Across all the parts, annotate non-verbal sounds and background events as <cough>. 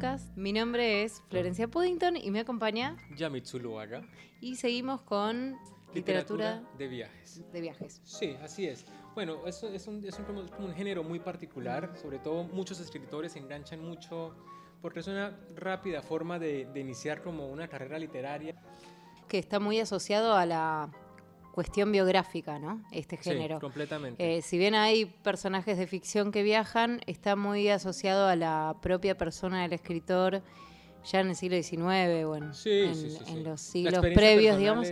Podcast. Mi nombre es Florencia Puddington y me acompaña Yamit Zuluaga. Y seguimos con literatura, de viajes. De viajes. Sí, así es. Bueno, eso es un, es un, como, un género muy particular, sobre todo muchos escritores se enganchan mucho porque es una rápida forma de, de iniciar como una carrera literaria. Que está muy asociado a la cuestión biográfica, ¿no? Este género. Sí, completamente. Eh, si bien hay personajes de ficción que viajan, está muy asociado a la propia persona del escritor ya en el siglo XIX o en, los siglos previos, digamos.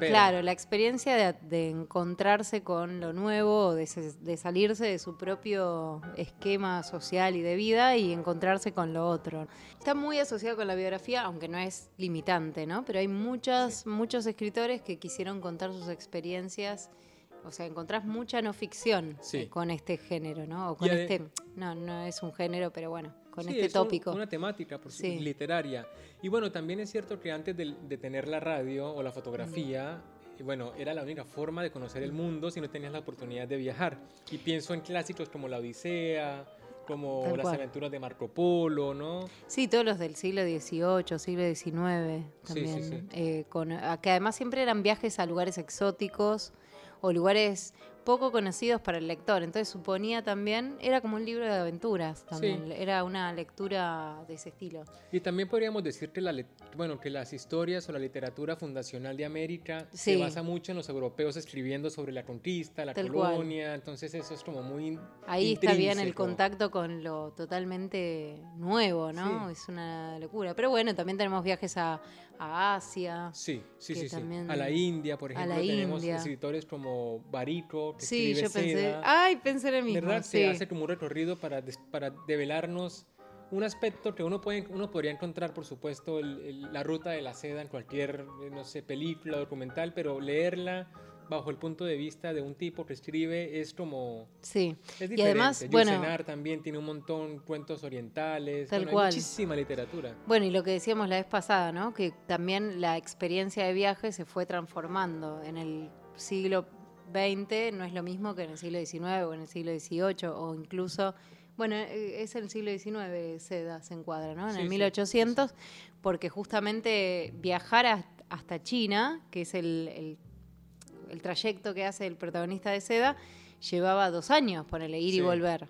claro, la experiencia de, encontrarse con lo nuevo, de, de, salirse de su propio esquema social y de vida y encontrarse con lo otro. Está muy asociado con la biografía, aunque no es limitante, ¿no? Pero hay muchas, muchos escritores que quisieron contar sus experiencias o sea, encontrás mucha no ficción con este género, ¿no? O con este, no, no es un género, pero bueno con este tópico. una temática por literaria. Y bueno, también es cierto que antes de, tener la radio o la fotografía, y bueno, era la única forma de conocer el mundo si no tenías la oportunidad de viajar. Y pienso en clásicos como La Odisea, como las aventuras de Marco Polo, ¿no? Sí, todos los del siglo XVIII, siglo XIX también. Sí, eh, con, que además siempre eran viajes a lugares exóticos o lugares poco conocidos para el lector. Entonces suponía también, era como un libro de aventuras también, era una lectura de ese estilo. Y también podríamos decir que, la, bueno, que las historias o la literatura fundacional de América se basa mucho en los europeos escribiendo sobre la conquista, la colonia, entonces eso es como muy... Ahí está bien el contacto con lo totalmente nuevo, ¿no? Es una locura. Pero bueno, también tenemos viajes a, Asia. Sí, sí, sí, A la India, por ejemplo, tenemos escritores como Barico, sí, yo pensé, ay, pensé en el mismo. ¿Verdad? Se hace como un recorrido para, para develarnos un aspecto que uno, puede, uno podría encontrar, por supuesto, la ruta de la seda en cualquier, no sé, película, documental, pero leerla bajo el punto de vista de un tipo que escribe es como sí es diferente. y además bueno también tiene un montón cuentos orientales tal cual. Hay muchísima literatura bueno y lo que decíamos la vez pasada no que también la experiencia de viaje se fue transformando en el siglo 20 no es lo mismo que en el siglo XIX o en el siglo XVIII o incluso, bueno, eh, es el siglo XIX, Seda se encuadra, ¿no? En el 1800, porque justamente viajar hasta China, que es el, el, trayecto que hace el protagonista de Seda, llevaba dos años, ponerle ir y volver.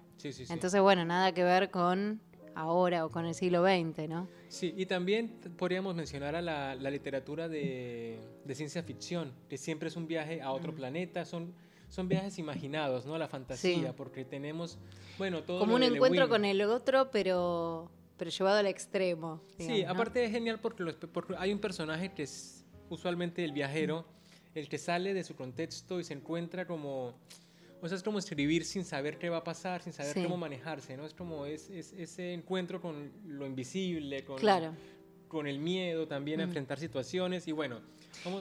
Entonces, bueno, nada que ver con ahora o con el siglo XX, ¿no? Sí, y también podríamos mencionar a la, literatura de, ciencia ficción, que siempre es un viaje a otro planeta, son, son viajes imaginados, ¿no? A la fantasía, porque tenemos, bueno, todo... Como un encuentro con el otro, pero, pero llevado al extremo. sí, aparte es genial porque, porque hay un personaje que es usualmente el viajero, el que sale de su contexto y se encuentra como o sea, es como escribir sin saber qué va a pasar, sin saber cómo manejarse, ¿no? Es como es, ese encuentro con lo invisible, con, con el miedo también a mm. enfrentar situaciones y bueno.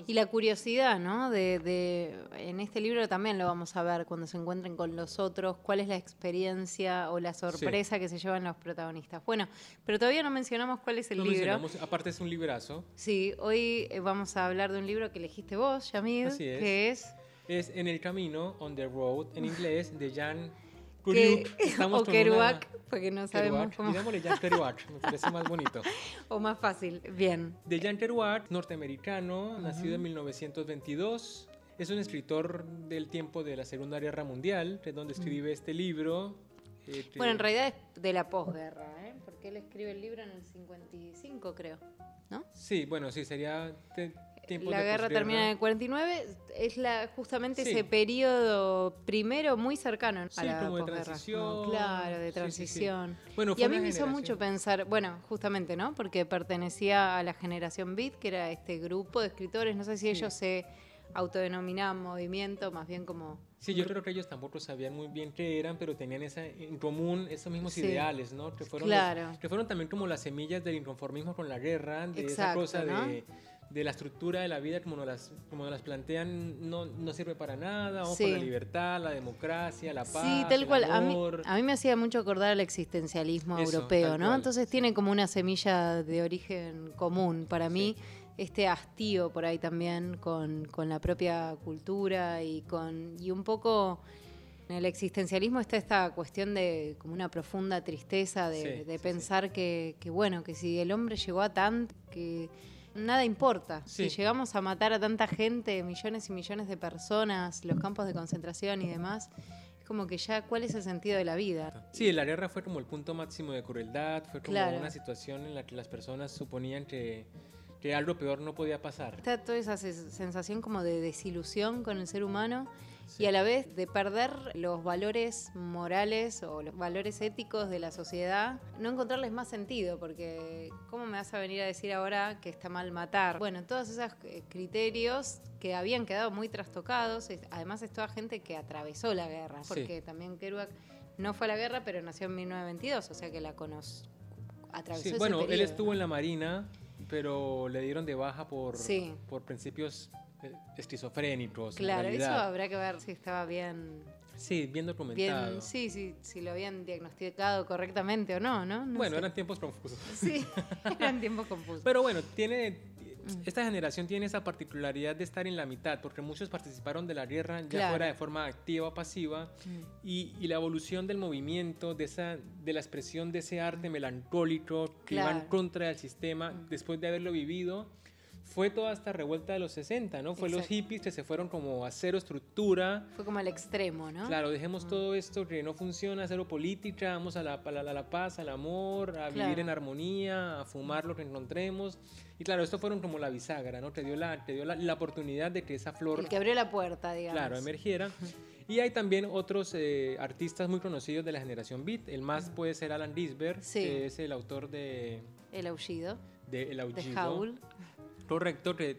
Y la curiosidad, ¿no? De, en este libro también lo vamos a ver cuando se encuentren con los otros, cuál es la experiencia o la sorpresa que se llevan los protagonistas. Bueno, pero todavía no mencionamos cuál es el libro. Aparte es un librazo. Sí, hoy eh, vamos a hablar de un libro que elegiste vos, Yamid, que es es En el camino, On the Road, en inglés, de Jan <laughs> Kerouac. o Kerouac, porque no sabemos cómo. Digámosle Jan Kerouac, me parece más bonito. <laughs> o más fácil, bien. De Jan Kerouac, norteamericano, nacido en 1922. Es un escritor del tiempo de la Segunda Guerra Mundial, de donde escribe este libro. Eh, bueno, en realidad es de la posguerra, ¿eh? porque él escribe el libro en el 55, creo. ¿No? Sí, bueno, sí, sería la guerra termina en el 49, es la, justamente ese periodo primero muy cercano a la como de transición. claro, de transición. y a mí me hizo mucho pensar, bueno, justamente, ¿no? Porque pertenecía a la generación Beat, que era este grupo de escritores, no sé si ellos se autodenominaban movimiento, más bien como... Sí, yo creo que ellos tampoco sabían muy bien qué eran, pero tenían esa, en común esos mismos ideales, ¿no? Que fueron, que fueron también como las semillas del inconformismo con la guerra, de esa cosa de de la estructura de la vida como nos las, como las plantean no, no sirve para nada, vamos por la libertad, la democracia, la paz. Sí, tal cual. A, mí, a mí me hacía mucho acordar al existencialismo europeo, ¿no? Entonces tiene como una semilla de origen común. Para mí, este hastío por ahí también con, con, la propia cultura y con y un poco En el existencialismo está esta cuestión de como una profunda tristeza de, pensar Que, que, bueno, que si el hombre llegó a tanto, que nada importa. Si llegamos a matar a tanta gente, millones y millones de personas, los campos de concentración y demás, es como que ya, ¿cuál es el sentido de la vida? Sí, la guerra fue como el punto máximo de crueldad, fue como una situación en la que las personas suponían que, que algo peor no podía pasar. Está toda esa sensación como de desilusión con el ser humano y a la vez de perder los valores morales o los valores éticos de la sociedad, no encontrarles más sentido, porque ¿cómo me vas a venir a decir ahora que está mal matar? Bueno, todos esos eh, criterios que habían quedado muy trastocados, además es toda gente que atravesó la guerra, porque también Kerouac no fue a la guerra, pero nació en 1922, o sea que la conoce. Atravesó sí, bueno, él estuvo en la Marina, pero le dieron de baja por, por principios esquizofrénicos. Claro, eso habrá que ver si estaba bien. Sí, bien documentado. sí, sí, si lo habían diagnosticado correctamente o no, ¿no? bueno, eran tiempos confusos. <laughs> Sí, <laughs> eran tiempos confusos. Pero bueno, tiene mm. esta generación tiene esa particularidad de estar en la mitad, porque muchos participaron de la guerra ya fuera de forma activa o pasiva, mm. y, y, la evolución del movimiento, de, esa, de la expresión de ese arte melancólico que va en contra del sistema, mm. después de haberlo vivido, fue toda esta revuelta de los 60, ¿no? Fue los hippies que se fueron como a cero estructura. Fue como al extremo, ¿no? Claro, dejemos todo esto que no funciona, cero política, vamos a la, a la, paz, al amor, a vivir en armonía, a fumar lo que encontremos. Y claro, esto fueron como la bisagra, ¿no? Te dio la, te dio la, oportunidad de que esa flor... El que abrió la puerta, digamos. Claro, emergiera. Y hay también otros eh, artistas muy conocidos de la generación Beat. El más puede ser Alan Disberg, que es el autor de... El Aullido. De El Aullido. De Howl. Correcto, que,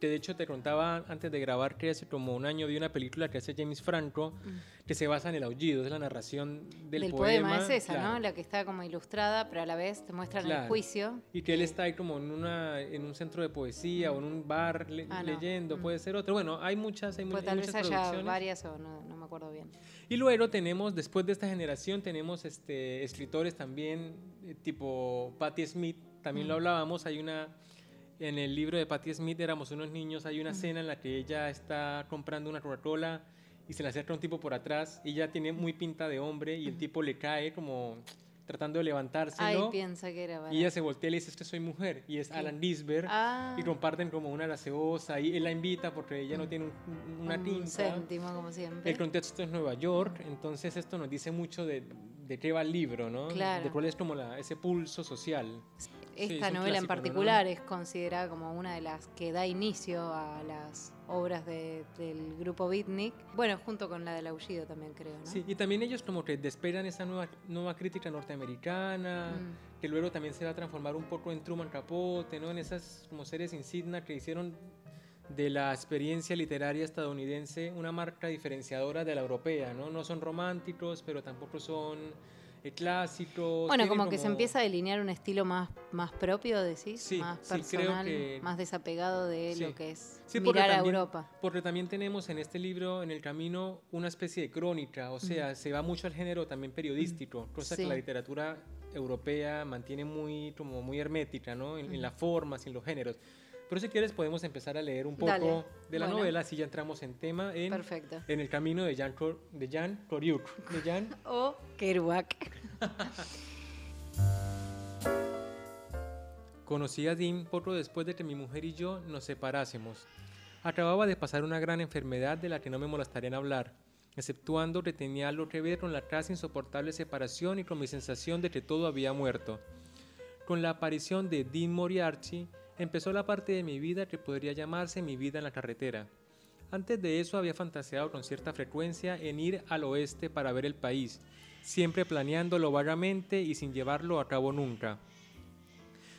de hecho te contaba antes de grabar que hace como un año vi una película que hace James Franco mm. que se basa en el aullido, es la narración del, del poema. es esa, ¿no? La que está como ilustrada, pero a la vez te muestran el juicio. Y que él está ahí como en, una, en un centro de poesía o en un bar ah, leyendo, mm. puede ser otro. Bueno, hay muchas, hay, pues tal vez haya varias o no, no, me acuerdo bien. Y luego tenemos, después de esta generación, tenemos este, escritores también, eh, tipo Patti Smith, también lo mm. hablábamos, hay una en el libro de Patti Smith éramos unos niños, hay una escena en la que ella está comprando una Coca-Cola y se le acerca un tipo por atrás y ella tiene muy pinta de hombre y el tipo le cae como tratando de levantarse. Ay, piensa que era Y ella se voltea y le dice, es que soy mujer. Y es Alan Disberg. Ah. Y comparten como una gaseosa. Y él la invita porque ella no tiene una tinta. Un céntimo, como siempre. El contexto es Nueva York. Entonces esto nos dice mucho de, de qué va el libro, ¿no? Claro. De cuál es como la, ese pulso social. Esta novela en particular es considerada como una de las que da inicio a las obras del grupo Beatnik. Bueno, junto con la del Aullido también creo. ¿no? Sí, y también ellos como que despegan esa nueva, nueva crítica norteamericana, mm. que luego también se va a transformar un poco en Truman Capote, ¿no? en esas como series insignia que hicieron de la experiencia literaria estadounidense una marca diferenciadora de la europea, ¿no? No son románticos, pero tampoco son clásicos. Bueno, como, que se empieza a delinear un estilo más, más propio, decís, más personal, más desapegado de lo que es mirar a Europa. Porque también tenemos en este libro, en el camino, una especie de crónica, o sea, se va mucho al género también periodístico, cosa que la literatura europea mantiene muy, como muy hermética, ¿no? En, en las formas en los géneros. Pero si quieres podemos empezar a leer un poco de la novela, así ya entramos en tema en, en el camino de Jan, de Jan De Jan <laughs> o Kerouac. <laughs> Conocí a Dean poco después de que mi mujer y yo nos separásemos. Acababa de pasar una gran enfermedad de la que no me molestaría en hablar, exceptuando que tenía algo que ver con la casi insoportable separación y con mi sensación de que todo había muerto. Con la aparición de Dean Moriarty, empezó la parte de mi vida que podría llamarse mi vida en la carretera. Antes de eso había fantaseado con cierta frecuencia en ir al oeste para ver el país, siempre planeándolo vagamente y sin llevarlo a cabo nunca.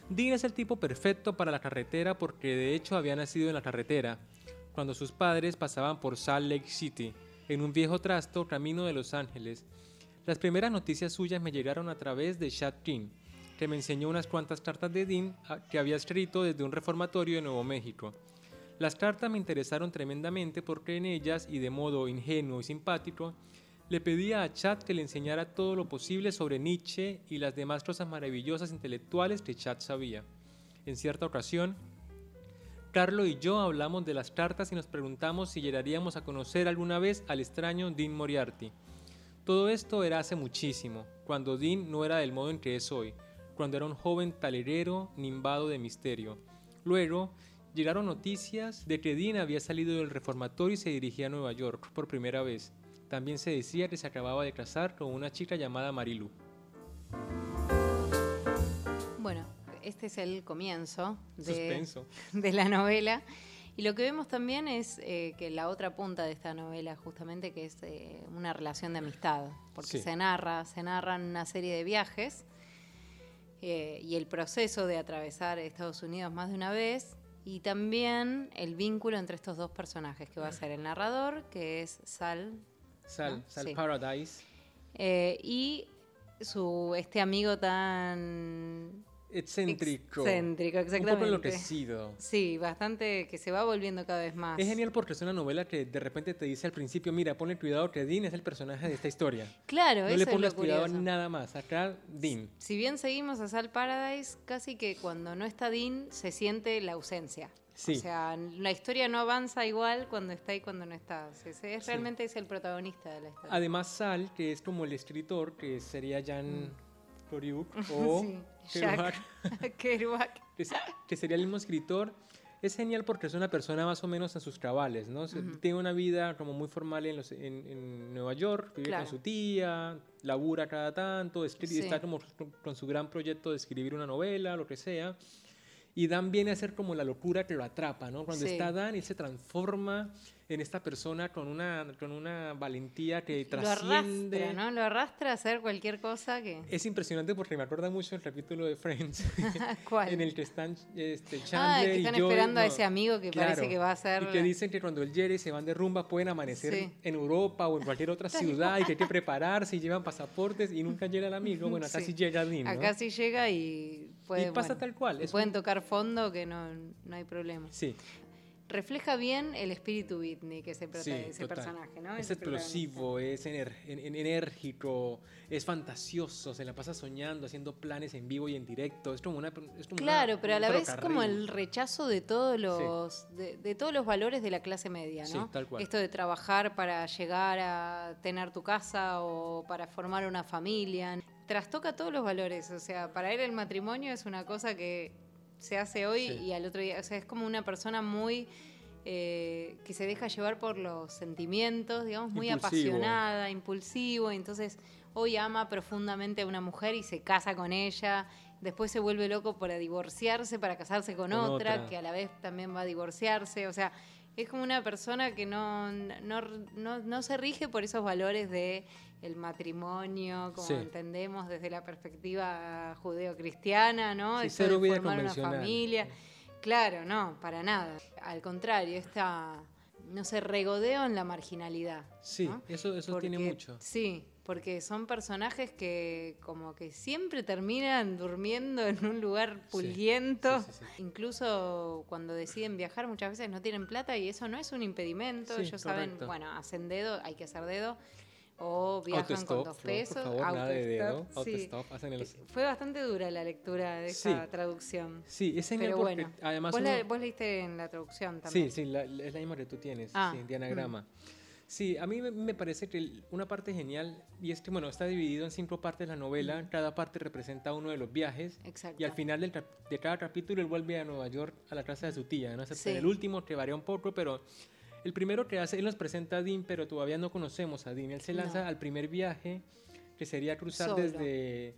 Dean es el tipo perfecto para la carretera porque de hecho había nacido en la carretera, cuando sus padres pasaban por Salt Lake City, en un viejo trasto camino de Los Ángeles. Las primeras noticias suyas me llegaron a través de Chad King, que me enseñó unas cuantas cartas de Dean ah, que había escrito desde un reformatorio de Nuevo México. Las cartas me interesaron tremendamente porque en ellas, y de modo ingenuo y simpático, le pedía a Chad que le enseñara todo lo posible sobre Nietzsche y las demás cosas maravillosas intelectuales que Chad sabía. En cierta ocasión, Carlo y yo hablamos de las cartas y nos preguntamos si llegaríamos a conocer alguna vez al extraño Dean Moriarty. Todo esto era hace muchísimo, cuando Dean no era del modo en que es hoy, cuando era un joven talerero nimbado de misterio. Luego, llegaron noticias de que Dean había salido del reformatorio y se dirigía a Nueva York por primera vez. También se decía que se acababa de casar con una chica llamada Marilu. Bueno, este es el comienzo de, <laughs> de la novela. Y lo que vemos también es eh, que la otra punta de esta novela, justamente, que es eh, una relación de amistad, porque se narra, se narran una serie de viajes eh, y el proceso de atravesar Estados Unidos más de una vez, y también el vínculo entre estos dos personajes, que va a ser el narrador, que es Sal. Sal, Sal Paradise. y su, este amigo tan excéntrico. Excéntrico, exactamente. Un poco enloquecido. Sí, bastante que se va volviendo cada vez más. Es genial porque es una novela que de repente te dice al principio, mira, ponle cuidado que Dean es el personaje de esta historia. Claro, no le pones cuidado nada más. Acá, Dean. Si bien seguimos a Sal Paradise, casi que cuando no está Dean se siente la ausencia. Sí. O sea, la historia no avanza igual cuando está y cuando no está. Es, realmente es el protagonista de la historia. Además, Sal, que es como el escritor, que sería Jan Coriuk <laughs> o Kerouac, <laughs> que, sería el mismo escritor. Es genial porque es una persona más o menos en sus cabales, ¿no? Tiene una vida como muy formal en, en, Nueva York, vive con su tía, labura cada tanto, está como con su gran proyecto de escribir una novela, lo que sea. Y Dan viene a ser como la locura que lo atrapa, ¿no? Cuando está Dan, él se transforma en esta persona con una, con una valentía que trasciende. Lo arrastra, ¿no? Lo arrastra a hacer cualquier cosa que... Es impresionante porque me acuerda mucho el capítulo de Friends. <laughs> ¿Cuál? en el que están este, Chandler ah, que están esperando a ese amigo que parece que va a ser... Y que dicen que cuando el Jerry se van de rumba pueden amanecer en Europa o en cualquier otra <laughs> ciudad y que hay que prepararse y llevan pasaportes y nunca llega el amigo. Bueno, acá sí, llega Dean, ¿no? Acá sí llega y... Puede, y pasa tal cual. pueden tocar fondo que no, no hay problema. Sí refleja bien el espíritu beatnik ese, ese personaje, ¿no? Es explosivo, es enérgico, es fantasioso, se la pasa soñando, haciendo planes en vivo y en directo. Es como una. claro, pero a la vez como el rechazo de todos los de, todos los valores de la clase media, ¿no? Tal cual. Esto de trabajar para llegar a tener tu casa o para formar una familia. Trastoca todos los valores. O sea, para él el matrimonio es una cosa que se hace hoy y al otro día. O sea, es como una persona muy. Eh, que se deja llevar por los sentimientos, digamos, muy apasionada, impulsivo. Entonces, hoy ama profundamente a una mujer y se casa con ella. Después se vuelve loco para divorciarse, para casarse con, otra, que a la vez también va a divorciarse. O sea, es como una persona que no, no, no, no se rige por esos valores de el matrimonio, como entendemos desde la perspectiva judeo-cristiana, ¿no? Sí, Eso de formar una familia. Claro, no, para nada. Al contrario, está, no sé, regodeo en la marginalidad. Sí, eso, eso tiene mucho. Sí, porque son personajes que como que siempre terminan durmiendo en un lugar pulguiento. Incluso cuando deciden viajar muchas veces no tienen plata y eso no es un impedimento. Ellos saben, bueno, hacen dedo, hay que hacer dedo o viajan con dos pesos. Por favor, nada de dedo. hacen el... Fue bastante dura la lectura de esa traducción. Sí, es Pero bueno, además... Vos, vos, leíste en la traducción también. Sí, sí, es la misma que tú tienes, ah, sí, dianagrama. Mm. Sí, a mí me parece que una parte genial, y es que, bueno, está dividido en cinco partes la novela, mm. cada parte representa uno de los viajes, Exacto. y al final del, de cada capítulo él vuelve a Nueva York a la casa de su tía, ¿no? el último que varía un poco, pero el primero que hace, él nos presenta a Dean, pero todavía no conocemos a Dean. Él se lanza al primer viaje, que sería cruzar desde,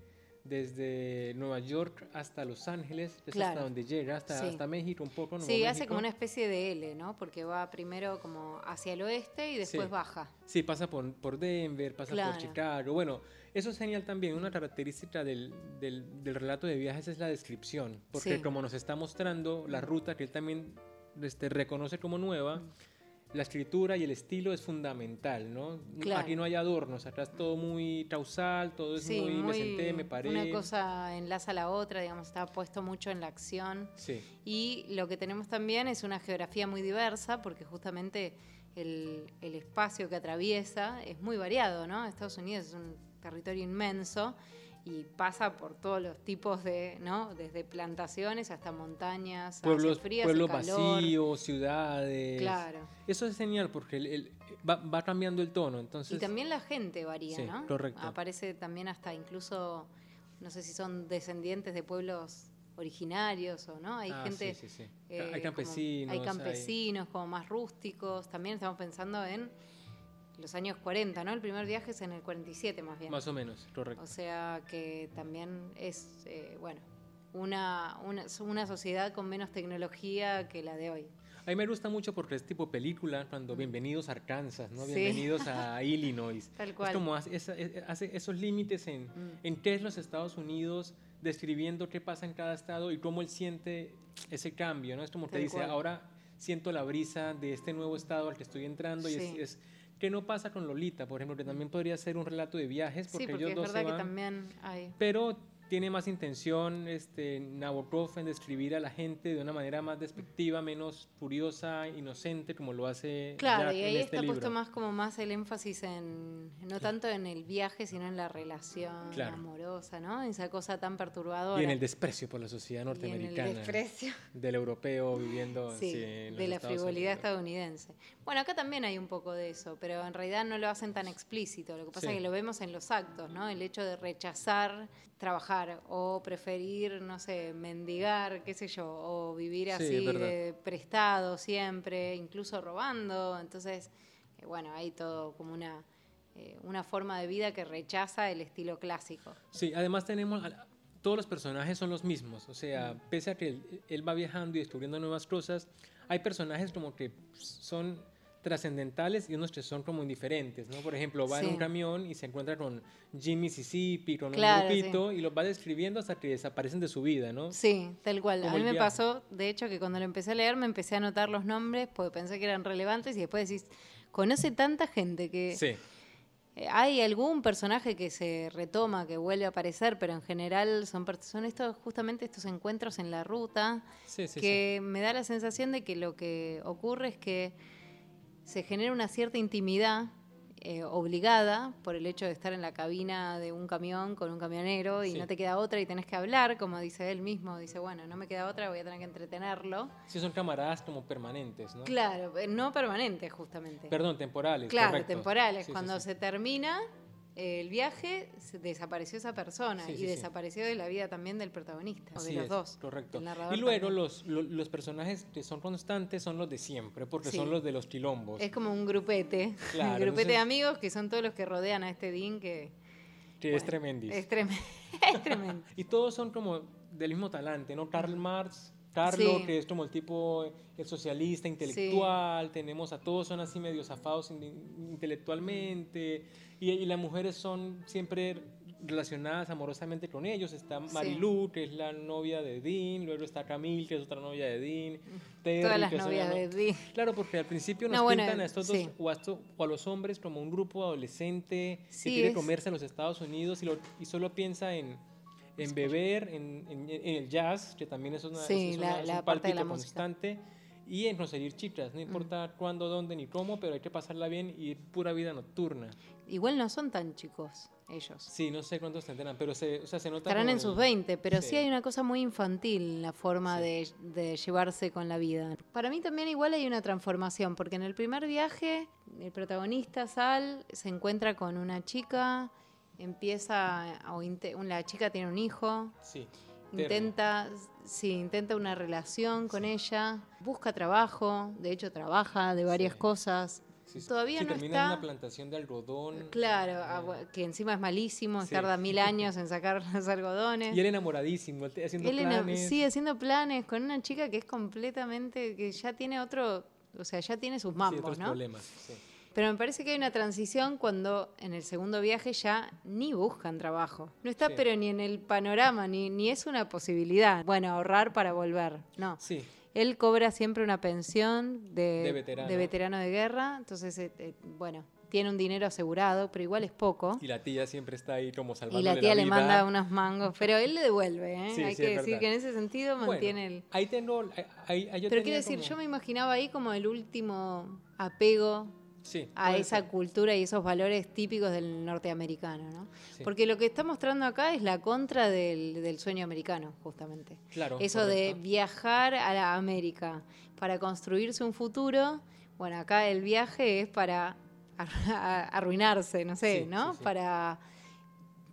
desde Nueva York hasta Los Ángeles, hasta donde llega, hasta, hasta México un poco. sí, hace como una especie de L, ¿no? Porque va primero como hacia el oeste y después baja. Sí, pasa por, por Denver, pasa por Chicago. Bueno, eso es genial también. Una característica del, del, relato de viajes es la descripción, porque como nos está mostrando la ruta que él también este, reconoce como nueva, mm la escritura y el estilo es fundamental, ¿no? Aquí no hay adornos, acá es todo muy causal, todo es muy, me senté, me paré. Una cosa enlaza a la otra, digamos, está puesto mucho en la acción. Sí. Y lo que tenemos también es una geografía muy diversa, porque justamente el, el espacio que atraviesa es muy variado, ¿no? Estados Unidos es un territorio inmenso y pasa por todos los tipos de, ¿no? Desde plantaciones hasta montañas, pueblos, frías pueblos vacíos, ciudades. Claro. Eso es genial porque el, va, cambiando el tono, entonces. Y también la gente varía, ¿no? Correcto. Aparece también hasta incluso, no sé si son descendientes de pueblos originarios o no, hay ah, gente... Sí, sí, eh, hay campesinos. hay campesinos como más rústicos, también estamos pensando en los años 40, ¿no? El primer viaje es en el 47 más bien. Más o menos, correcto. O sea que también es, eh, bueno, una, una, una, sociedad con menos tecnología que la de hoy. A mí me gusta mucho porque es tipo película, cuando mm. bienvenidos a Arkansas, ¿no? Bienvenidos a <laughs> Illinois. Tal cual. Es como hace, hace esos límites en, mm. en qué es los Estados Unidos, describiendo qué pasa en cada estado y cómo él siente ese cambio, ¿no? Es como te dice, ahora siento la brisa de este nuevo estado al que estoy entrando y es ¿Qué no pasa con Lolita, por ejemplo, que también podría ser un relato de viajes, porque, sí, porque ellos es verdad que también hay. Pero tiene más intención este, Nabokov en describir a la gente de una manera más despectiva, menos furiosa, inocente, como lo hace Claro, y ahí este está puesto más como más el énfasis en, no tanto en el viaje, sino en la relación amorosa, ¿no? Esa cosa tan perturbadora. Y en el desprecio por la sociedad norteamericana. Y en el desprecio. Del europeo viviendo <laughs> sí, de la frivolidad estadounidense. Bueno, acá también hay un poco de eso, pero en realidad no lo hacen tan explícito. Lo que pasa es que lo vemos en los actos, ¿no? El hecho de rechazar trabajar o preferir, no sé, mendigar, qué sé yo, o vivir así de prestado siempre, incluso robando. Entonces, eh, bueno, hay todo como una, eh, una forma de vida que rechaza el estilo clásico. Sí, además tenemos, todos los personajes son los mismos, o sea, mm. pese a que él, él va viajando y descubriendo nuevas cosas, hay personajes como que son trascendentales y unos que son como indiferentes, ¿no? Por ejemplo, va en un camión y se encuentra con Jim Mississippi, con un grupito, y los va describiendo hasta que desaparecen de su vida, ¿no? Sí, tal cual. a mí me pasó, de hecho, que cuando lo empecé a leer me empecé a anotar los nombres porque pensé que eran relevantes y después decís, conoce tanta gente que... Sí. Hay algún personaje que se retoma, que vuelve a aparecer, pero en general son, son estos, justamente estos encuentros en la ruta que me da la sensación de que lo que ocurre es que se genera una cierta intimidad eh, obligada por el hecho de estar en la cabina de un camión con un camionero y no te queda otra y tenés que hablar, como dice él mismo, dice, bueno, no me queda otra, voy a tener que entretenerlo. Sí, son camaradas como permanentes, ¿no? Claro, eh, no permanentes justamente. Perdón, temporales. Claro, temporales. Cuando se termina, el viaje desapareció esa persona y desapareció de la vida también del protagonista, o de los dos. Correcto. Y luego los, los, personajes que son constantes son los de siempre, porque son los de los quilombos. Es como un grupete, <laughs> un grupete de amigos que son todos los que rodean a este Dean que... Que es tremendis. Es, <laughs> tremendo. <laughs> y todos son como del mismo talante, ¿no? Karl Marx, Carlos, que es como el tipo, el socialista, intelectual, tenemos a todos son así medio zafados intelectualmente y, las mujeres son siempre relacionadas amorosamente con ellos. Está Marilu, que es la novia de Dean, luego está Camille, que es otra novia de Dean. Todas las novias de Dean. Claro, porque al principio nos pintan a estos dos o a, los hombres como un grupo adolescente que quiere comerse en los Estados Unidos y, y solo piensa en, en beber, en, en, el jazz, que también es una, es la, parte de la constante y en conseguir chicas, no importa cuándo, dónde ni cómo, pero hay que pasarla bien y pura vida nocturna. Igual no son tan chicos ellos. Sí, no sé cuántos tendrán, pero se, o sea, se nota. Estarán en sus 20, pero sí. hay una cosa muy infantil en la forma de, de, llevarse con la vida. Para mí también igual hay una transformación, porque en el primer viaje el protagonista Sal se encuentra con una chica, empieza, o la chica tiene un hijo. Sí Intenta, sí, intenta una relación con ella, busca trabajo, de hecho trabaja de varias cosas. Todavía no termina está. en una plantación de algodón. Claro, ah, que encima es malísimo, tarda mil <laughs> años en sacar los algodones. Y él enamoradísimo, haciendo planes. Sí, haciendo planes con una chica que es completamente, que ya tiene otro, o sea, ya tiene sus mambos, otros ¿no? problemas, sí. Pero me parece que hay una transición cuando en el segundo viaje ya ni buscan trabajo. No está pero ni en el panorama, ni, ni es una posibilidad. Bueno, ahorrar para volver. No. Sí. Él cobra siempre una pensión de, veterano. de, guerra. Entonces, eh, eh, bueno, tiene un dinero asegurado, pero igual es poco. Y la tía siempre está ahí como salvando Y la tía le manda unos mangos, pero él le devuelve, ¿eh? Hay que decir que en ese sentido mantiene el... Ahí tengo... Ahí, pero quiero decir, yo me imaginaba ahí como el último apego a esa cultura y esos valores típicos del norteamericano, ¿no? Porque lo que está mostrando acá es la contra del, sueño americano, justamente. Claro. Eso de viajar a la América para construirse un futuro. Bueno, acá el viaje es para <laughs> arruinarse, no sé, ¿no? Para,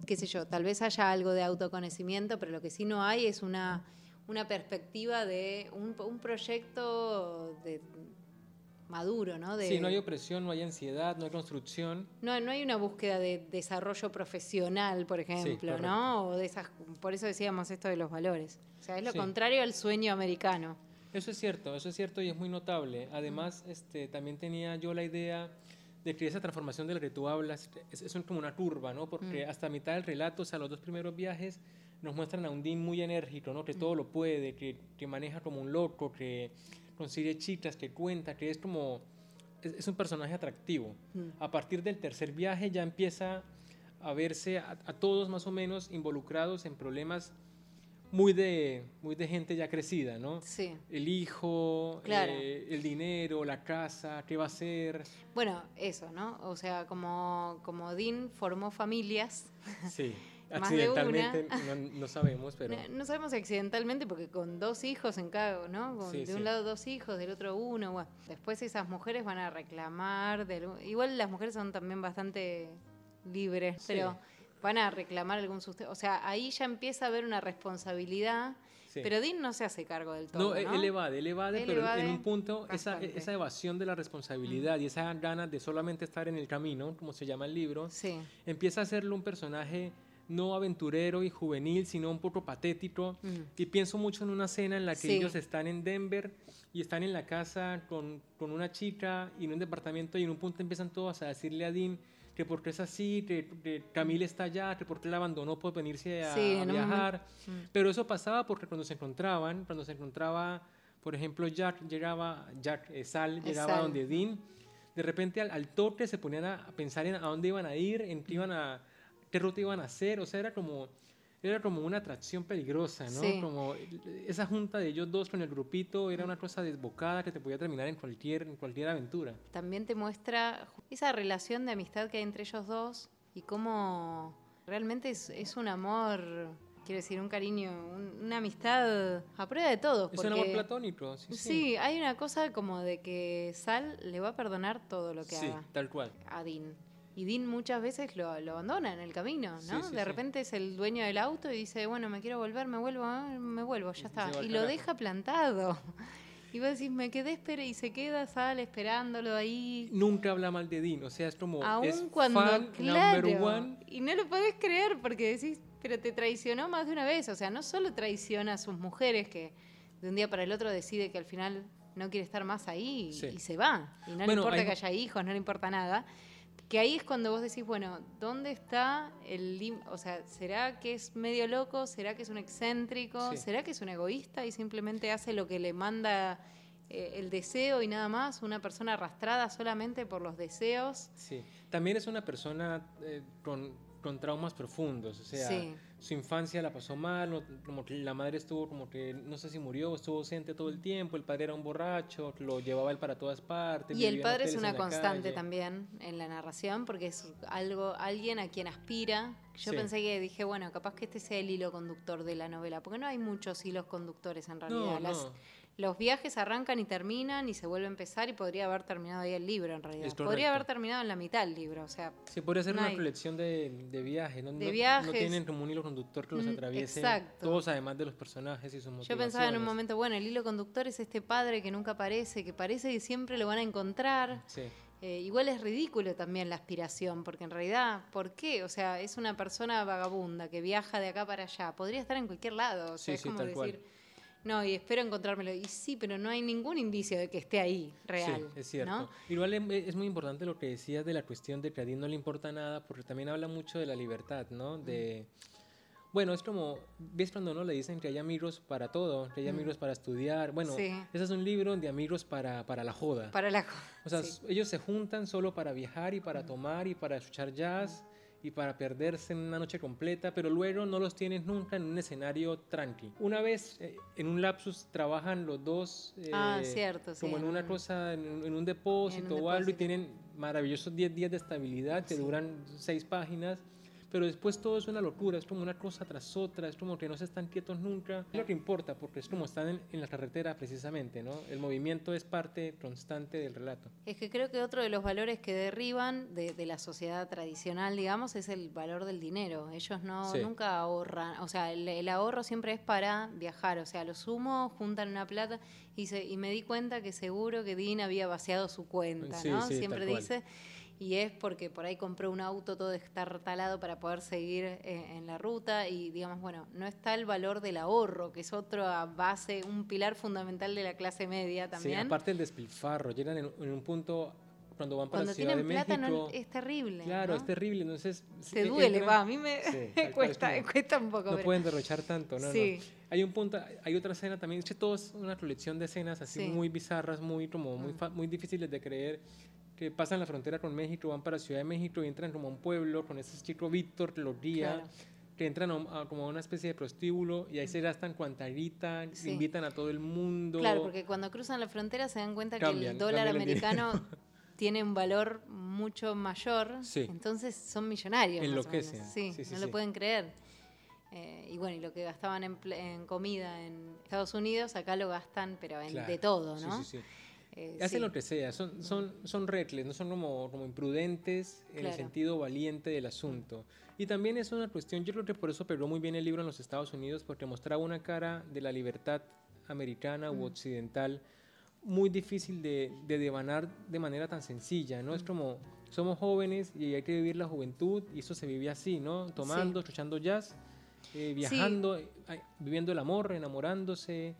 qué sé yo, tal vez haya algo de autoconocimiento, pero lo que sí no hay es una, una perspectiva de un, un proyecto de maduro, ¿no? sí, no hay opresión, no hay ansiedad, no hay construcción. No, no hay una búsqueda de desarrollo profesional, por ejemplo, ¿no? O de esas, por eso decíamos esto de los valores. O sea, es lo contrario al sueño americano. Eso es cierto, eso es cierto y es muy notable. Además, este, también tenía yo la idea de que esa transformación de la que tú hablas es, como una curva, ¿no? Porque hasta mitad del relato, o sea, los dos primeros viajes nos muestran a un Dean muy enérgico, ¿no? Que todo lo puede, que, que maneja como un loco, que consigue chicas, que cuenta, que es como, es, un personaje atractivo. Mm. A partir del tercer viaje ya empieza a verse a, todos más o menos involucrados en problemas muy de, muy de gente ya crecida, ¿no? Sí. El hijo, eh, el dinero, la casa, qué va a hacer. Bueno, eso, ¿no? O sea, como, como Dean formó familias. Sí. <laughs> accidentalmente, No, sabemos, pero... No, sabemos accidentalmente porque con dos hijos en cada, ¿no? de un lado dos hijos, del otro uno, bueno. Después esas mujeres van a reclamar, igual las mujeres son también bastante libres, pero van a reclamar algún sustento. O sea, ahí ya empieza a haber una responsabilidad. Pero Dean no se hace cargo del todo. No, él evade, él evade, pero en un punto esa, esa, evasión de la responsabilidad y esa ganas de solamente estar en el camino, como se llama el libro, empieza a hacerlo un personaje no aventurero y juvenil, sino un poco patético. Y pienso mucho en una escena en la que ellos están en Denver y están en la casa con, con, una chica y en un departamento y en un punto empiezan todos a decirle a Dean que porque es así, que, Camille está allá, que porque la abandonó por venirse a, viajar. Pero eso pasaba porque cuando se encontraban, cuando se encontraba, por ejemplo, Jack llegaba, Jack eh, Sal llegaba donde Dean, de repente al, al, toque se ponían a, pensar en a dónde iban a ir, en qué iban a qué ruta iban a hacer, o sea, era como, era como una atracción peligrosa, ¿no? Como esa junta de ellos dos con el grupito era una cosa desbocada que te podía terminar en cualquier, en cualquier aventura. También te muestra esa relación de amistad que hay entre ellos dos y cómo realmente es, es un amor quiero decir, un cariño, una amistad a prueba de todo. Es un amor platónico, sí, sí, sí. hay una cosa como de que Sal le va a perdonar todo lo que haga. Sí, tal cual. A Dean. Y Dean muchas veces lo, lo abandona en el camino, ¿no? de repente es el dueño del auto y dice, bueno, me quiero volver, me vuelvo, ah, me vuelvo, ya está. Y lo deja plantado. Y vos decís, me quedé espera y se queda, sale esperándolo ahí. Nunca habla mal de Dean, o sea, es como Aún es cuando, fan claro, one. Y no lo podés creer porque decís, pero te traicionó más de una vez. O sea, no solo traiciona a sus mujeres que de un día para el otro decide que al final no quiere estar más ahí y, se va. Y no le importa que haya hijos, no le importa nada que ahí es cuando vos decís, bueno, ¿dónde está el O sea, ¿será que es medio loco? ¿Será que es un excéntrico? ¿Será que es un egoísta y simplemente hace lo que le manda eh, el deseo y nada más? ¿Una persona arrastrada solamente por los deseos? Sí, también es una persona eh, con con traumas profundos, o sea, su infancia la pasó mal, como que la madre estuvo como que, no sé si murió, estuvo ausente todo el tiempo, el padre era un borracho, lo llevaba él para todas partes. Y el padre es una constante también en la narración, porque es algo, alguien a quien aspira. Yo pensé que dije, bueno, capaz que este sea el hilo conductor de la novela, porque no hay muchos hilos conductores en realidad. No, los viajes arrancan y terminan y se vuelve a empezar y podría haber terminado ahí el libro en realidad. Podría haber terminado en la mitad el libro, o sea. Sí, podría ser una colección de, de viajes, ¿no? De viajes. No tienen como un hilo conductor que los mm, atraviese. Exacto. Todos además de los personajes y sus motivaciones. Yo pensaba en un momento, bueno, el hilo conductor es este padre que nunca aparece, que parece que siempre lo van a encontrar. Sí. Eh, igual es ridículo también la aspiración, porque en realidad, ¿por qué? O sea, es una persona vagabunda que viaja de acá para allá. Podría estar en cualquier lado. O sea, es como decir, no, y espero encontrármelo. Y sí, pero no hay ningún indicio de que esté ahí, real. Sí, es cierto. Igual es muy importante lo que decías de la cuestión de que a Dean no le importa nada, porque también habla mucho de la libertad, ¿no? De... Bueno, es como, ¿ves cuando no le dicen que hay amigos para todo? Que hay amigos para estudiar. Bueno, ese es un libro de amigos para, para la joda. Para la joda. O sea, ellos se juntan solo para viajar y para tomar y para escuchar jazz y para perderse en una noche completa, pero luego no los tienes nunca en un escenario tranqui. Una vez eh, en un lapsus trabajan los dos ah, cierto, como en una cosa, en, un depósito o algo y tienen maravillosos 10 días de estabilidad que duran 6 páginas pero después todo es una locura, es como una cosa tras otra, es como que no se están quietos nunca. Es lo que importa, porque es como están en, la carretera precisamente, ¿no? El movimiento es parte constante del relato. Es que creo que otro de los valores que derriban de, la sociedad tradicional, digamos, es el valor del dinero. Ellos no nunca ahorran, o sea, el, ahorro siempre es para viajar, o sea, lo sumo, juntan una plata y, se, y me di cuenta que seguro que Dean había vaciado su cuenta, ¿no? siempre dice y es porque por ahí compró un auto todo estartalado para poder seguir eh, en la ruta y digamos, bueno, no está el valor del ahorro, que es otra base, un pilar fundamental de la clase media también. Sí, aparte el despilfarro, llegan en, un punto cuando van para la Ciudad de plata No, es terrible. Claro, es terrible. Entonces. Se duele, va. A mí me <laughs> cuesta, cuesta un poco. No pueden derrochar tanto, ¿no? Sí. Hay un punto, hay otra escena también. Es que todo es una colección de escenas así muy bizarras, muy, como, muy, mm. muy difíciles de creer que pasan la frontera con México, van para Ciudad de México y entran como a un pueblo con ese chico Víctor los guía, que entran a, como a una especie de prostíbulo y ahí se gastan cuantarita, invitan a todo el mundo. Claro, porque cuando cruzan la frontera se dan cuenta que el dólar americano <laughs> tiene un valor mucho mayor, entonces son millonarios. Enloquecen. Sí, no lo pueden creer. Eh, y bueno, y lo que gastaban en, comida en Estados Unidos, acá lo gastan, pero en, de todo, ¿no? Sí, sí, sí. Eh, Hacen lo que sea, son, son, son recles, no son como, como imprudentes en el sentido valiente del asunto. Y también es una cuestión, yo creo que por eso pegó muy bien el libro en los Estados Unidos, porque mostraba una cara de la libertad americana u occidental muy difícil de, de devanar de manera tan sencilla, ¿no? Es como, somos jóvenes y hay que vivir la juventud, y eso se vive así, ¿no? Tomando, escuchando jazz, eh, viajando, eh, viviendo el amor, enamorándose,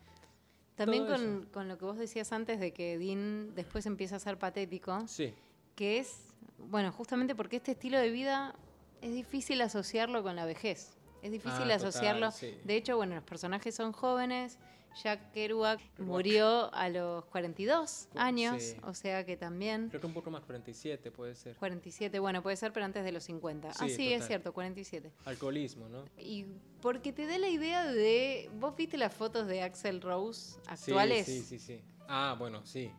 también con, con, lo que vos decías antes de que Dean después empieza a ser patético. Sí. Que es, bueno, justamente porque este estilo de vida es difícil asociarlo con la vejez. Es difícil ah, asociarlo. De hecho, bueno, los personajes son jóvenes, Jack Kerouac murió a los 42 años, o sea que también... Creo que un poco más, 47 puede ser. 47, bueno, puede ser, pero antes de los 50. ah, sí, es cierto, 47. Alcoholismo, ¿no? Y porque te da la idea de... ¿Vos viste las fotos de Axel Rose actuales? Sí, sí, sí. Ah, bueno, sí.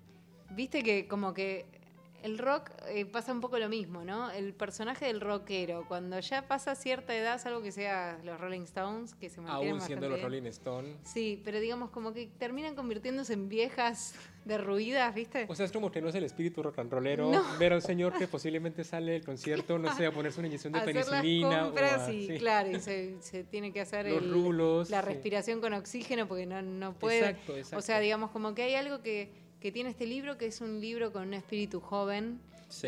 Viste que como que el rock eh, pasa un poco lo mismo, ¿no? El personaje del rockero, cuando ya pasa cierta edad, algo que sea los Rolling Stones, que se mantienen Aún siendo los Rolling Stones. Sí, pero digamos como que terminan convirtiéndose en viejas <laughs> derruidas, ¿viste? O sea, es como que no es el espíritu rock and rollero ver a un señor que posiblemente sale del concierto, no sé, a ponerse una inyección de penicilina. o sí, claro, y se, tiene que hacer la respiración con oxígeno porque no, no puede. Exacto, exacto. O sea, digamos como que hay algo que que tiene este libro, que es un libro con un espíritu joven,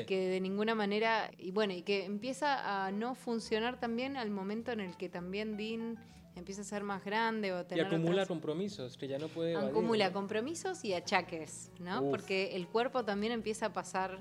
que de ninguna manera, y bueno, y que empieza a no funcionar también al momento en el que también Dean empieza a ser más grande o tener y acumula compromisos que ya no puede acumula compromisos y achaques no porque el cuerpo también empieza a pasar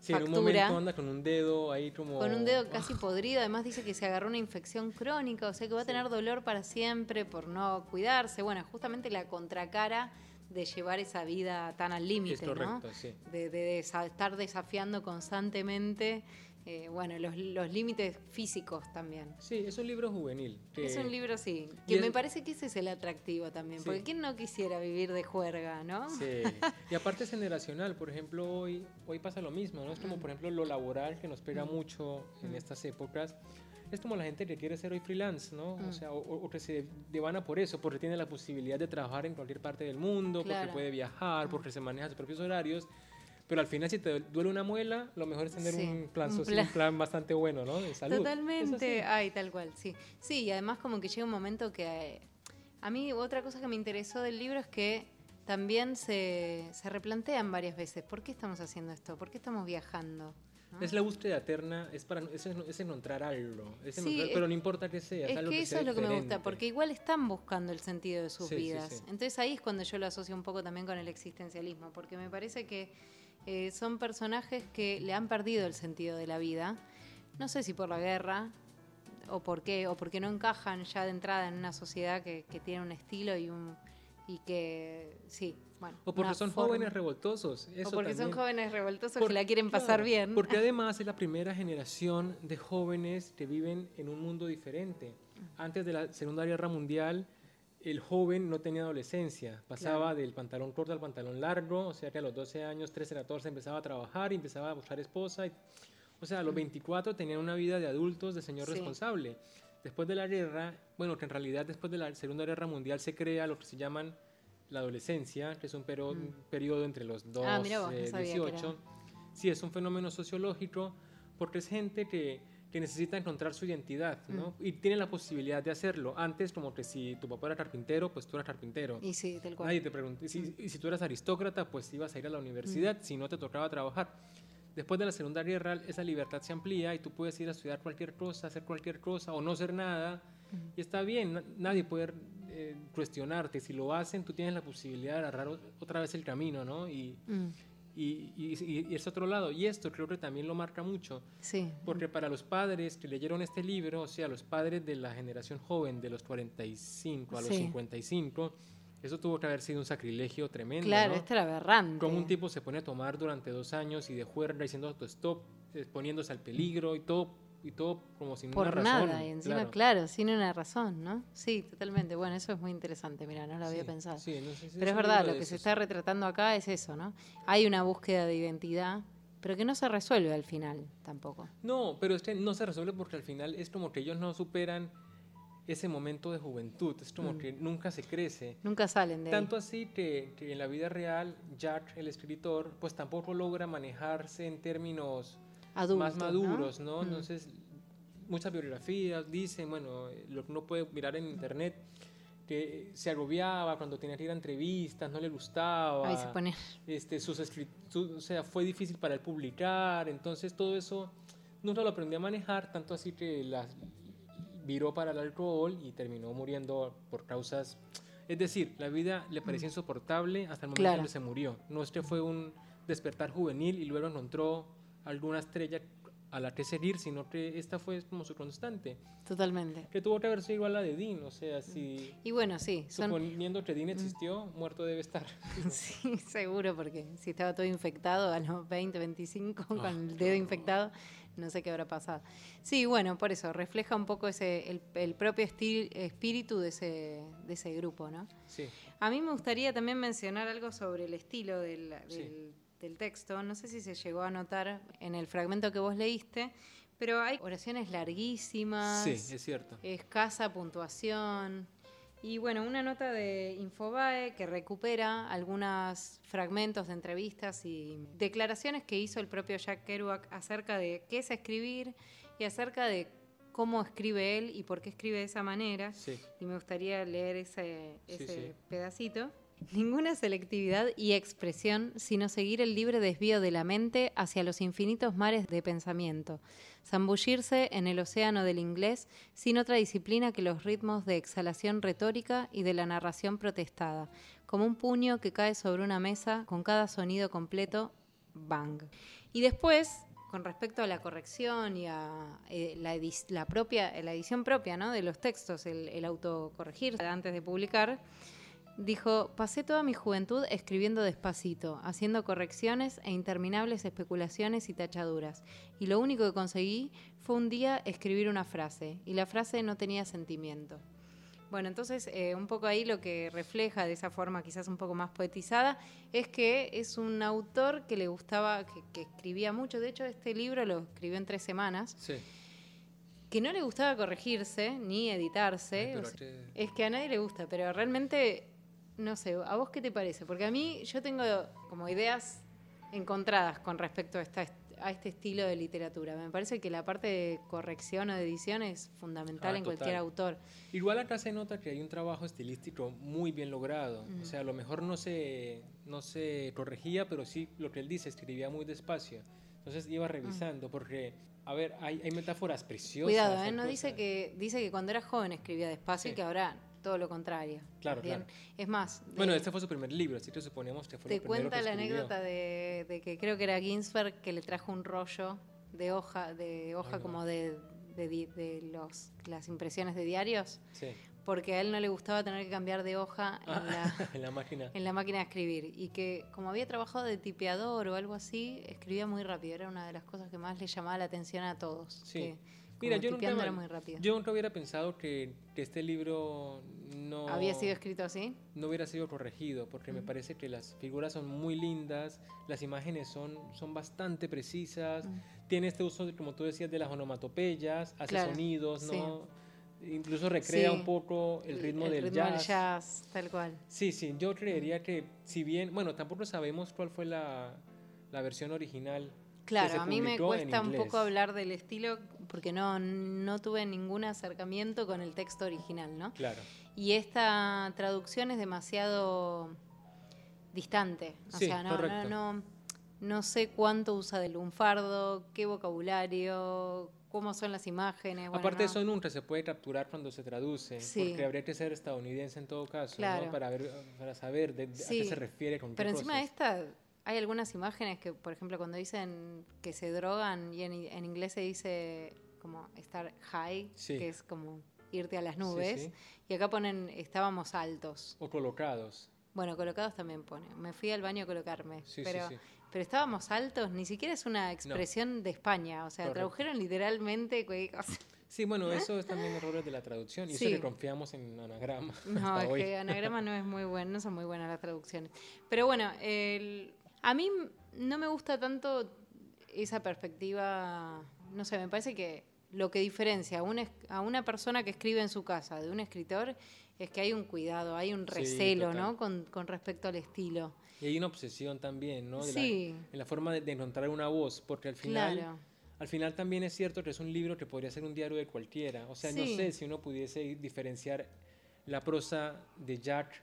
sí, en un momento anda con un dedo ahí como con un dedo casi <laughs> podrido además dice que se agarró una infección crónica o sea que va a tener dolor para siempre por no cuidarse. Bueno justamente la contracara de llevar esa vida tan al límite, ¿no? De, estar desafiando constantemente, eh, bueno, los, límites físicos también. Sí, es un libro juvenil. es un libro, sí, que me parece que ese es el atractivo también, porque ¿quién no quisiera vivir de juerga, no? Sí, y aparte es generacional, por ejemplo, hoy, hoy pasa lo mismo, ¿no? Es como, por ejemplo, lo laboral que nos pega mucho en estas épocas es como la gente que quiere ser hoy freelance, ¿no? O mm. sea, o, que se devana por eso, porque tiene la posibilidad de trabajar en cualquier parte del mundo, porque puede viajar, mm. porque se maneja sus propios horarios. Pero al final, si te duele una muela, lo mejor es tener un, plan, un, plan. bastante bueno, ¿no? De salud. Totalmente. Ay, tal cual, sí. Sí, y además como que llega un momento que... Eh, a mí otra cosa que me interesó del libro es que también se, se replantean varias veces. ¿Por qué estamos haciendo esto? ¿Por qué estamos viajando? Es la búsqueda eterna, es para es, encontrar algo, pero no importa que sea. Es, que, eso es lo que me gusta, porque igual están buscando el sentido de sus vidas. Entonces ahí es cuando yo lo asocio un poco también con el existencialismo, porque me parece que eh, son personajes que le han perdido el sentido de la vida. No sé si por la guerra o por qué, o porque no encajan ya de entrada en una sociedad que, tiene un estilo y un, y que sí, bueno. O porque son jóvenes revoltosos. o porque son jóvenes revoltosos que la quieren pasar bien. Porque <laughs> además es la primera generación de jóvenes que viven en un mundo diferente. Antes de la Segunda Guerra Mundial, el joven no tenía adolescencia, pasaba del pantalón corto al pantalón largo, o sea que a los 12 años, 13, 14 empezaba a trabajar y empezaba a buscar esposa. o sea, a los 24 tenían una vida de adultos, de señor responsable. Después de la guerra, bueno, que en realidad después de la Segunda Guerra Mundial se crea lo que se llaman la adolescencia, que es un, periodo entre los 2 y 18. Sí, es un fenómeno sociológico porque es gente que que necesita encontrar su identidad, ¿no? Mm. Y tiene la posibilidad de hacerlo. Antes, como que si tu papá era carpintero, pues tú eras carpintero. Y sí, tal cual. Nadie te preguntó. Y si, mm. si, tú eras aristócrata, pues ibas a ir a la universidad, mm. si no te tocaba trabajar. Después de la Segunda Guerra, esa libertad se amplía y tú puedes ir a estudiar cualquier cosa, hacer cualquier cosa o no hacer nada. Y está bien, nadie puede eh, cuestionarte. Si lo hacen, tú tienes la posibilidad de agarrar otra vez el camino, ¿no? Y, y, y, es otro lado. Y esto creo que también lo marca mucho. Sí. Porque para los padres que leyeron este libro, o sea, los padres de la generación joven, de los 45 a los 55, eso tuvo que haber sido un sacrilegio tremendo. Claro, esto era aberrante. Como un tipo se pone a tomar durante dos años y de juerga diciendo auto-stop, exponiéndose al peligro y todo y todo como sin Por una razón. nada, y encima, claro. sin una razón, ¿no? Sí, totalmente. Bueno, eso es muy interesante, mira, no lo había pensado. pero es verdad, lo que se está retratando acá es eso, ¿no? Hay una búsqueda de identidad, pero que no se resuelve al final tampoco. No, pero es que no se resuelve porque al final es como que ellos no superan ese momento de juventud, es como mm. que nunca se crece. Nunca salen de Tanto así que, que en la vida real, Jack, el escritor, pues tampoco logra manejarse en términos más maduros, ¿no? Mm. Entonces, muchas biografías dicen, bueno, lo que uno puede mirar en internet, que se agobiaba cuando tenía que ir a entrevistas, no le gustaba. Ahí se pone. Este, sus o sea, fue difícil para él publicar, entonces todo eso nunca lo aprendió a manejar, tanto así que la viró para el alcohol y terminó muriendo por causas... Es decir, la vida le parecía mm. insoportable hasta el momento en que se murió. No este fue un despertar juvenil y luego encontró alguna estrella a la que seguir, sino que esta fue como su constante. Totalmente. Que tuvo que haber sido igual a la de Dean, o sea, si... Y bueno, sí. Suponiendo que Dean mm. existió, muerto debe estar. <laughs> sí, seguro, porque si estaba todo infectado a los 20, 25, con ah, el dedo infectado, no sé qué habrá pasado. Sí, bueno, por eso, refleja un poco ese, el, propio espíritu de ese, de ese grupo, ¿no? Sí. A mí me gustaría también mencionar algo sobre el estilo del, del del texto, no sé si se llegó a notar en el fragmento que vos leíste, pero hay oraciones larguísimas. Sí, es cierto. Escasa puntuación. Y bueno, una nota de Infobae que recupera algunos fragmentos de entrevistas y declaraciones que hizo el propio Jack Kerouac acerca de qué es escribir y acerca de cómo escribe él y por qué escribe de esa manera. Y me gustaría leer ese, ese pedacito. Ninguna selectividad y expresión, sino seguir el libre desvío de la mente hacia los infinitos mares de pensamiento, zambullirse en el océano del inglés sin otra disciplina que los ritmos de exhalación retórica y de la narración protestada, como un puño que cae sobre una mesa con cada sonido completo, bang. Y después, con respecto a la corrección y a eh, la, propia, la edición propia ¿no? de los textos, el, el autocorregir antes de publicar, Dijo, pasé toda mi juventud escribiendo despacito, haciendo correcciones e interminables especulaciones y tachaduras, y lo único que conseguí fue un día escribir una frase, y la frase no tenía sentimiento. Bueno, entonces eh, un poco ahí lo que refleja de esa forma quizás un poco más poetizada es que es un autor que le gustaba, que, escribía mucho, de hecho este libro lo escribió en tres semanas. que no le gustaba corregirse ni editarse. es que a nadie le gusta, pero realmente no sé, ¿a vos qué te parece? Porque a mí yo tengo como ideas encontradas con respecto a, esta, a este estilo de literatura. Me parece que la parte de corrección o de edición es fundamental ah, en cualquier autor. Igual acá se nota que hay un trabajo estilístico muy bien logrado. O sea, a lo mejor no se, no se corregía, pero sí lo que él dice, escribía muy despacio. Entonces iba revisando, porque, a ver, hay, hay metáforas preciosas. Cuidado, ¿eh? no dice que, dice que cuando era joven escribía despacio y que ahora todo lo contrario. Claro, claro. Es más. bueno, este fue su primer libro, así que suponemos que fue Te cuenta la anécdota de, que creo que era Ginsberg que le trajo un rollo de hoja, de hoja como de, de, los, las impresiones de diarios. Sí. porque a él no le gustaba tener que cambiar de hoja en, ah, <laughs> la, máquina. en la máquina de escribir. Y que como había trabajado de tipeador o algo así, escribía muy rápido. Era una de las cosas que más le llamaba la atención a todos. Sí. Mira, yo nunca, yo nunca hubiera pensado que, este libro no... ¿Había sido escrito así? No hubiera sido corregido, porque me parece que las figuras son muy lindas, las imágenes son, son bastante precisas, tiene este uso, como tú decías, de las onomatopeyas, hace sonidos, ¿no? Incluso recrea un poco el ritmo, el del, ritmo jazz. del jazz. tal cual. Sí, sí, yo creería que si bien, bueno, tampoco sabemos cuál fue la, la versión original Claro, a mí me cuesta un poco hablar del estilo porque no, no tuve ningún acercamiento con el texto original, ¿no? Claro. Y esta traducción es demasiado distante. O sea, no, no, no, sé cuánto usa de lunfardo, qué vocabulario, cómo son las imágenes. Aparte, eso nunca se puede capturar cuando se traduce, porque habría que ser estadounidense en todo caso, ¿no? para, ver, para saber de, a qué se refiere con Pero encima de esta hay algunas imágenes que, por ejemplo, cuando dicen que se drogan y en, inglés se dice como estar high, que es como irte a las nubes, y acá ponen estábamos altos. O colocados. Bueno, colocados también pone. Me fui al baño a colocarme. pero, pero estábamos altos, ni siquiera es una expresión de España. O sea, tradujeron literalmente. Sí, bueno, <laughs> eso es también errores de la traducción y eso que confiamos en anagrama. No, <laughs> es que anagrama no es muy bueno, no son muy buenas las traducciones. Pero bueno, el, a mí no me gusta tanto esa perspectiva, no sé, me parece que lo que diferencia a una, a una persona que escribe en su casa de un escritor es que hay un cuidado, hay un recelo, ¿no? Con, respecto al estilo. Y hay una obsesión también, ¿no? sí. en la forma de, encontrar una voz, porque al final... Al final también es cierto que es un libro que podría ser un diario de cualquiera. O sea, no sé si uno pudiese diferenciar la prosa de Jack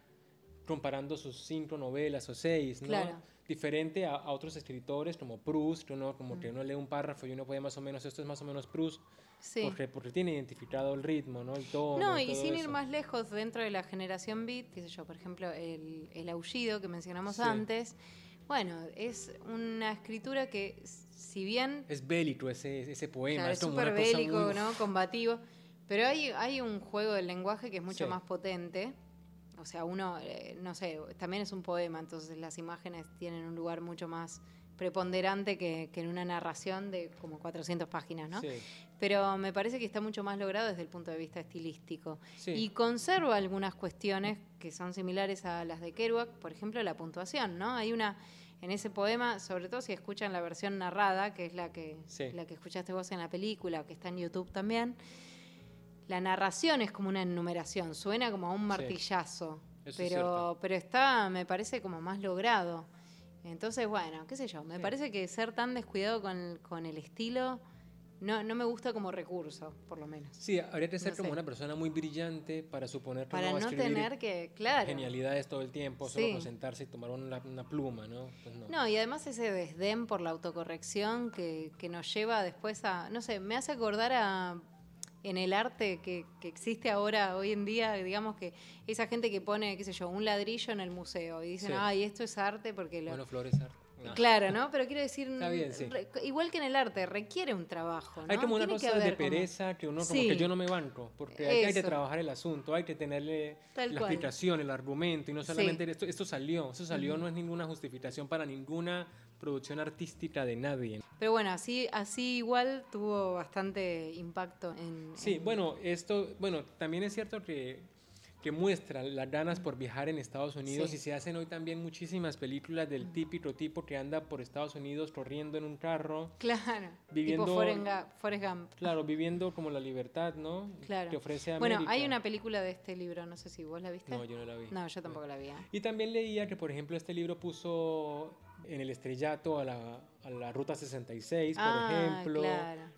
comparando sus cinco novelas o seis, ¿no? Claro diferente a, otros escritores como Proust, uno como que uno lee un párrafo y uno puede más o menos, esto es más o menos Proust, porque, porque tiene identificado el ritmo, ¿no? El tono. No, y, sin ir más lejos, dentro de la generación beat, qué sé yo, por ejemplo, el, el aullido que mencionamos antes, bueno, es una escritura que, si bien... Es bélico ese, ese poema. es súper bélico, ¿no? Combativo. Pero hay, hay un juego del lenguaje que es mucho más potente o sea, uno, eh, no sé, también es un poema, entonces las imágenes tienen un lugar mucho más preponderante que, en una narración de como 400 páginas, ¿no? Sí. Pero me parece que está mucho más logrado desde el punto de vista estilístico. Y conserva algunas cuestiones que son similares a las de Kerouac, por ejemplo, la puntuación, ¿no? Hay una en ese poema, sobre todo si escuchan la versión narrada, que es la que, la que escuchaste vos en la película, que está en YouTube también, la narración es como una enumeración, suena como a un martillazo, pero, pero está, me parece, como más logrado. Entonces, bueno, qué sé yo, me parece que ser tan descuidado con, el estilo no, no me gusta como recurso, por lo menos. Sí, habría que ser como una persona muy brillante para suponer que para no, tener que, claro. genialidades todo el tiempo, solo concentrarse y tomar una, pluma, ¿no? Pues no. no. y además ese desdén por la autocorrección que, que nos lleva después a, no sé, me hace acordar a en el arte que, existe ahora, hoy en día, digamos que esa gente que pone, qué sé yo, un ladrillo en el museo y dicen, ay, esto es arte porque lo... Bueno, flores arte. Claro, ¿no? Pero quiero decir, igual que en el arte, requiere un trabajo. Hay como una cosa de pereza que uno como que yo no me banco, porque hay, que trabajar el asunto, hay que tenerle la explicación, el argumento, y no solamente esto, esto salió, eso salió, no es ninguna justificación para ninguna producción artística de nadie. Pero bueno, así, así igual tuvo bastante impacto en... Sí, bueno, esto, bueno, también es cierto que, que muestra las ganas por viajar en Estados Unidos y se hacen hoy también muchísimas películas del típico tipo que anda por Estados Unidos corriendo en un carro. Claro, viviendo, tipo Forrest Gump. Claro, viviendo como la libertad, ¿no? Claro. Que ofrece América. Bueno, hay una película de este libro, no sé si vos la viste. No, yo no la vi. No, yo tampoco la vi. ¿eh? Y también leía que, por ejemplo, este libro puso en el estrellato a la, a la Ruta 66, por ah, ejemplo,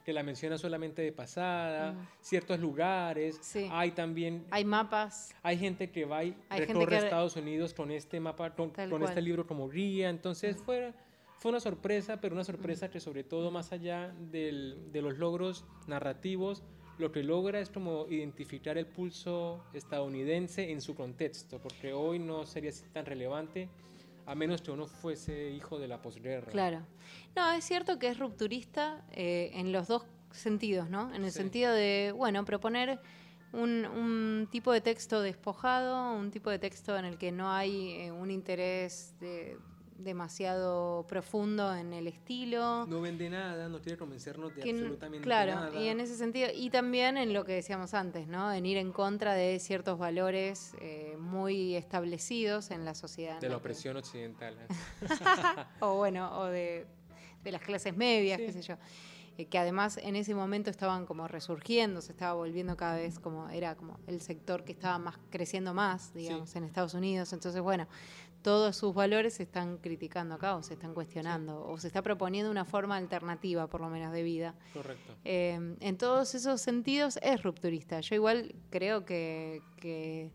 que la menciona solamente de pasada, mm. ciertos lugares, hay también... Hay mapas. Hay gente que va y recorre Estados Unidos con este mapa, con, este libro como guía, entonces mm. fue, fue una sorpresa, pero una sorpresa mm. que sobre todo más allá del, de los logros narrativos, lo que logra es como identificar el pulso estadounidense en su contexto, porque hoy no sería tan relevante a menos que uno fuese hijo de la posguerra. Claro. No, es cierto que es rupturista eh, en los dos sentidos, ¿no? En el sentido de, bueno, proponer un, tipo de texto despojado, un tipo de texto en el que no hay eh, un interés demasiado profundo en el estilo. No vende nada, no quiere convencernos de absolutamente claro, nada. Claro, y en ese sentido, y también en lo que decíamos antes, ¿no? En ir en contra de ciertos valores eh, muy establecidos en la sociedad. De la opresión occidental. ¿eh? <laughs> o bueno, o de, las clases medias, qué sé yo. Eh, que además en ese momento estaban como resurgiendo, se estaba volviendo cada vez como, era como el sector que estaba más creciendo más, digamos, en Estados Unidos. Entonces, bueno, todos sus valores se están criticando acá o se están cuestionando o se está proponiendo una forma alternativa, por lo menos, de vida. Correcto. Eh, en todos esos sentidos es rupturista. Yo igual creo que, que,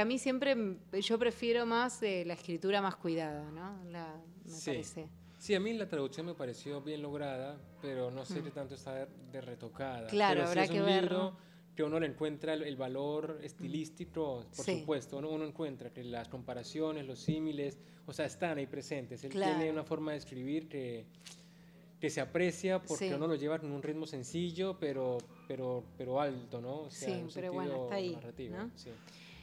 a mí siempre, yo prefiero más eh, la escritura más cuidada, ¿no? La, me parece. Sí, a mí la traducción me pareció bien lograda, pero no sé mm. qué tanto está de retocada. Claro, habrá es que libro que uno le encuentra el, valor estilístico, por supuesto, uno, uno, encuentra que las comparaciones, los símiles, o sea, están ahí presentes. Él tiene una forma de escribir que, que se aprecia porque uno lo lleva con un ritmo sencillo, pero, pero, pero alto, ¿no? sí, pero bueno, está ahí. ¿no? Sí.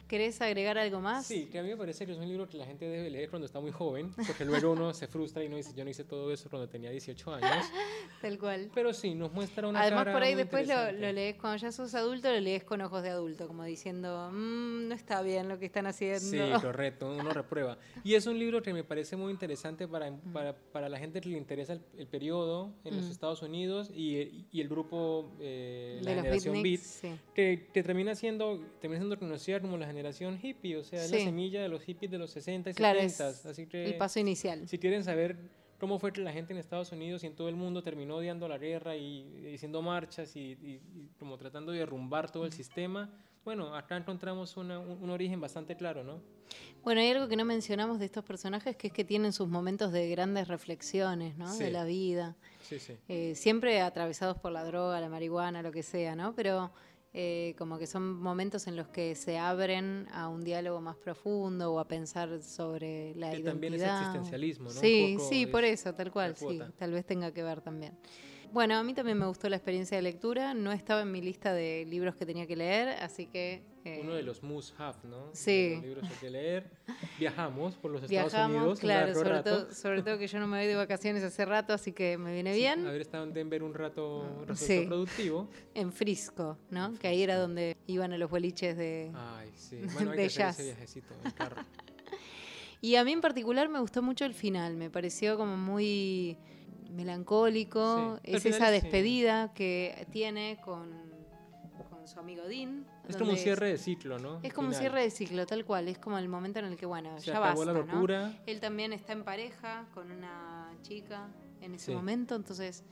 ¿Querés agregar algo más? Sí, que a mí me parece que es un libro que la gente debe leer cuando está muy joven, porque luego uno se frustra y no dice, yo no hice todo eso cuando tenía 18 años. <laughs> Tal cual. Pero sí, nos muestra una Además, por ahí después lo, lees, cuando ya sos adulto, lo lees con ojos de adulto, como diciendo, mmm, no está bien lo que están haciendo. Sí, correcto, uno reprueba. Y es un libro que me parece muy interesante para, mm. para, para la gente que le interesa el, periodo en los mm. Estados Unidos y, y el grupo, eh, la generación Beat, que, que, termina, siendo, termina siendo conocida como la generación generación hippie, o sea, es la semilla de los hippies de los 60 y 70. Así que, el paso inicial. Si quieren saber cómo fue que la gente en Estados Unidos y en todo el mundo terminó odiando la guerra y, haciendo marchas y, como tratando de derrumbar todo el sistema, bueno, acá encontramos un, origen bastante claro, ¿no? Bueno, hay algo que no mencionamos de estos personajes, que es que tienen sus momentos de grandes reflexiones, ¿no? De la vida. Sí, sí. Eh, siempre atravesados por la droga, la marihuana, lo que sea, ¿no? Pero eh, como que son momentos en los que se abren a un diálogo más profundo o a pensar sobre la que identidad. también es existencialismo, ¿no? Sí, sí, por eso, tal cual, sí, tal vez tenga que ver también. Bueno, a mí también me gustó la experiencia de lectura, no estaba en mi lista de libros que tenía que leer, así que eh, Uno de los must have, ¿no? Sí. Los libros que leer. Viajamos por los Estados Unidos. Claro, sobre todo, sobre todo que yo no me voy de vacaciones hace rato, así que me viene bien. Haber estado en Denver un rato, un productivo. En Frisco, ¿no? que ahí era donde iban a los boliches de, Ay, sí. Bueno, hay que jazz. ese viajecito en carro. <laughs> y a mí en particular me gustó mucho el final, me pareció como muy melancólico. Es esa despedida que tiene con su amigo Dean. Es como un cierre de ciclo, ¿no? Es como un cierre de ciclo, tal cual. Es como el momento en el que, bueno, ya basta, la locura. Él también está en pareja con una chica en ese momento, entonces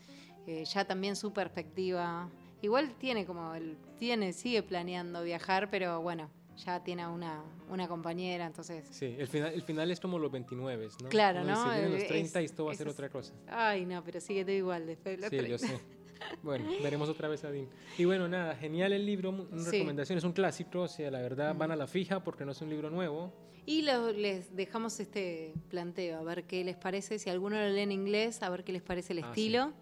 eh, ya también su perspectiva. Igual tiene como, el, tiene, sigue planeando viajar, pero bueno, ya tiene una, una compañera, entonces... Sí, el final, el final es como los 29, ¿no? Claro, ¿no? Dice, los 30 y esto va a ser otra cosa. Ay, no, pero sigue todo igual después de los Sí, yo sé. <laughs> Bueno, veremos otra vez a Dean. Y bueno, nada, genial el libro, una recomendación, es un clásico, o sea, la verdad van a la fija porque no es un libro nuevo. Y les dejamos este planteo, a ver qué les parece, si alguno lo lee en inglés, a ver qué les parece el ah, estilo.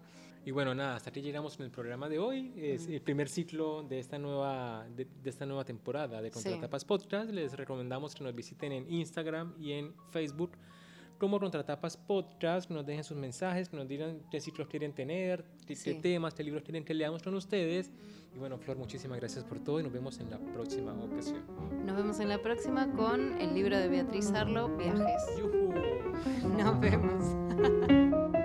Y bueno, nada, hasta aquí llegamos en el programa de hoy. Es el primer ciclo de esta nueva, de, esta nueva temporada de Contratapas Podcast. Les recomendamos que nos visiten en Instagram y en Facebook como Contratapas Podcast, que nos dejen sus mensajes, que nos digan qué ciclos quieren tener, qué, temas, qué libros quieren que leamos con ustedes. Y bueno, Flor, muchísimas gracias por todo y nos vemos en la próxima ocasión. Nos vemos en la próxima con el libro de Beatriz Arlo, Viajes. ¡Yuhu! <laughs> Nos vemos. <laughs>